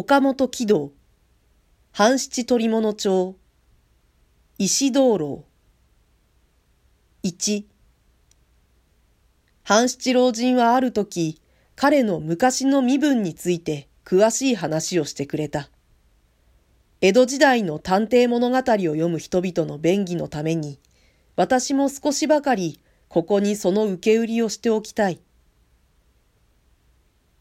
岡本喜道、半七鳥物町、石道路。一、半七老人はある時、彼の昔の身分について詳しい話をしてくれた。江戸時代の探偵物語を読む人々の便宜のために、私も少しばかりここにその受け売りをしておきたい。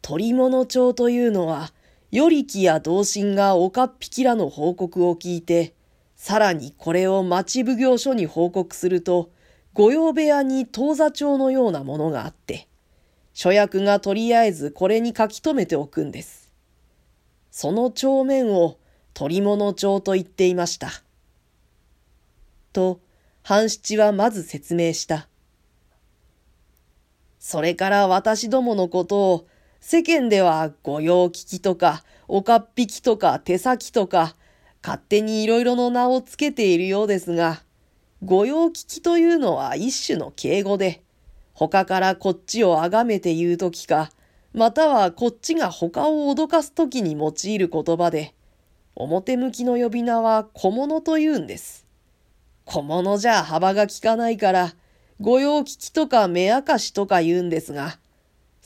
鳥物帳というのは、与力や同心が岡っ引きらの報告を聞いて、さらにこれを町奉行所に報告すると、御用部屋に当座帳のようなものがあって、諸役がとりあえずこれに書き留めておくんです。その帳面を鳥物帳と言っていました。と、半七はまず説明した。それから私どものことを世間では御用聞きとか、おかっぴきとか手先とか、勝手にいろいろの名をつけているようですが、御用聞きというのは一種の敬語で、他からこっちを崇めて言うときか、またはこっちが他を脅かすときに用いる言葉で、表向きの呼び名は小物と言うんです。小物じゃ幅が利かないから、御用聞きとか目明かしとか言うんですが、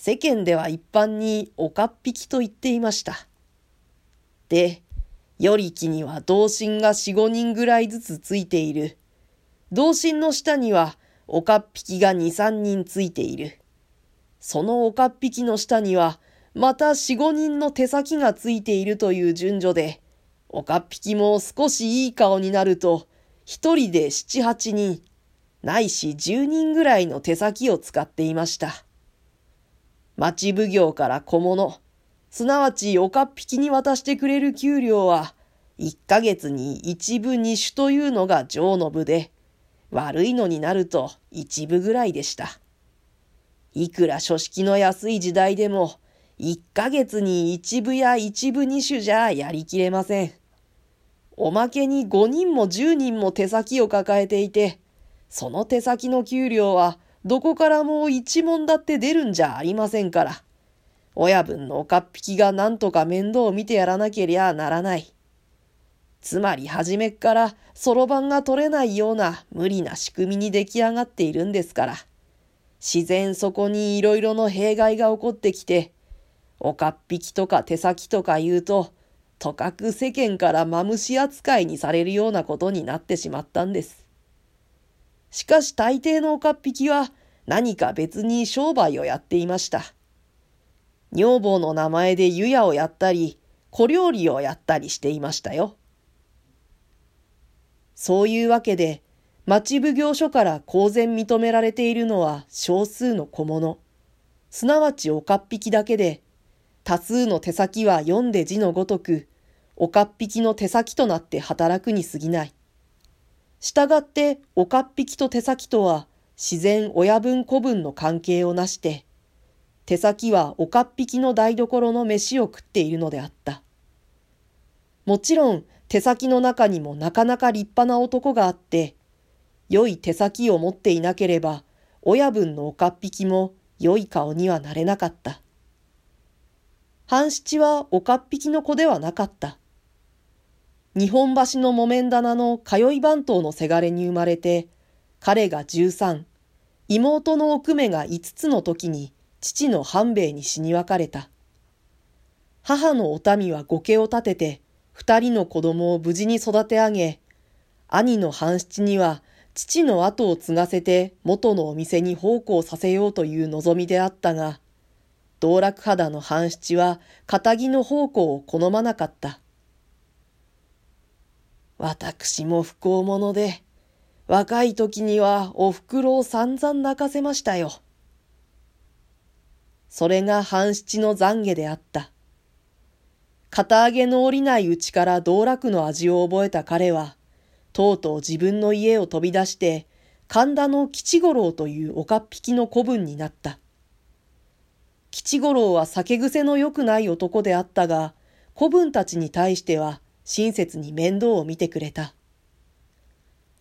世間では一般におかっぴきと言っていました。で、よりきには同心が四五人ぐらいずつついている。同心の下にはおかっぴきが二三人ついている。そのおかっぴきの下にはまた四五人の手先がついているという順序で、おかっぴきも少しいい顔になると、一人で七八人、ないし十人ぐらいの手先を使っていました。町奉行から小物、すなわちおかっぴきに渡してくれる給料は、一ヶ月に一部二種というのが上の部で、悪いのになると一部ぐらいでした。いくら書式の安い時代でも、一ヶ月に一部や一部二種じゃやりきれません。おまけに五人も十人も手先を抱えていて、その手先の給料はどこからも一文だって出るんじゃありませんから。親分のおかっぴきが何とか面倒を見てやらなけりゃならない。つまり初めっからそろばんが取れないような無理な仕組みに出来上がっているんですから。自然そこにいろいろの弊害が起こってきて、おかっぴきとか手先とか言うと、とかく世間からマムシ扱いにされるようなことになってしまったんです。しかし大抵の岡っ引きは何か別に商売をやっていました。女房の名前で湯屋をやったり、小料理をやったりしていましたよ。そういうわけで、町奉行所から公然認められているのは少数の小物、すなわち岡っ引きだけで、多数の手先は読んで字のごとく、岡っ引きの手先となって働くに過ぎない。したがって、おかっぴきと手先とは、自然親分子分の関係をなして、手先はおかっぴきの台所の飯を食っているのであった。もちろん、手先の中にもなかなか立派な男があって、良い手先を持っていなければ、親分のおかっぴきも良い顔にはなれなかった。半七はおかっぴきの子ではなかった。日本橋の木綿棚の通い番頭のせがれに生まれて、彼が13、妹の奥目が5つの時に父の半兵衛に死に別れた。母のお民は御家を立てて、二人の子供を無事に育て上げ、兄の半七には父の後を継がせて元のお店に奉公させようという望みであったが、道楽肌の半七は仇の奉公を好まなかった。私も不幸者で、若い時にはお袋を散々泣かせましたよ。それが半七の懺悔であった。肩上げの降りないうちから道楽の味を覚えた彼は、とうとう自分の家を飛び出して、神田の吉五郎という岡っ引きの子分になった。吉五郎は酒癖の良くない男であったが、子分たちに対しては親切に面倒を見てくれた。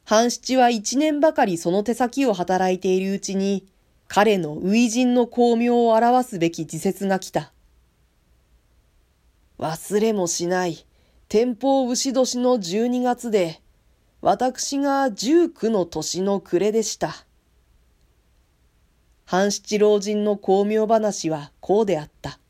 半七は一年ばかりその手先を働いているうちに、彼の初陣の巧妙を表すべき自説が来た。忘れもしない、天保牛年の12月で、私が19の年の暮れでした。半七老人の巧妙話はこうであった。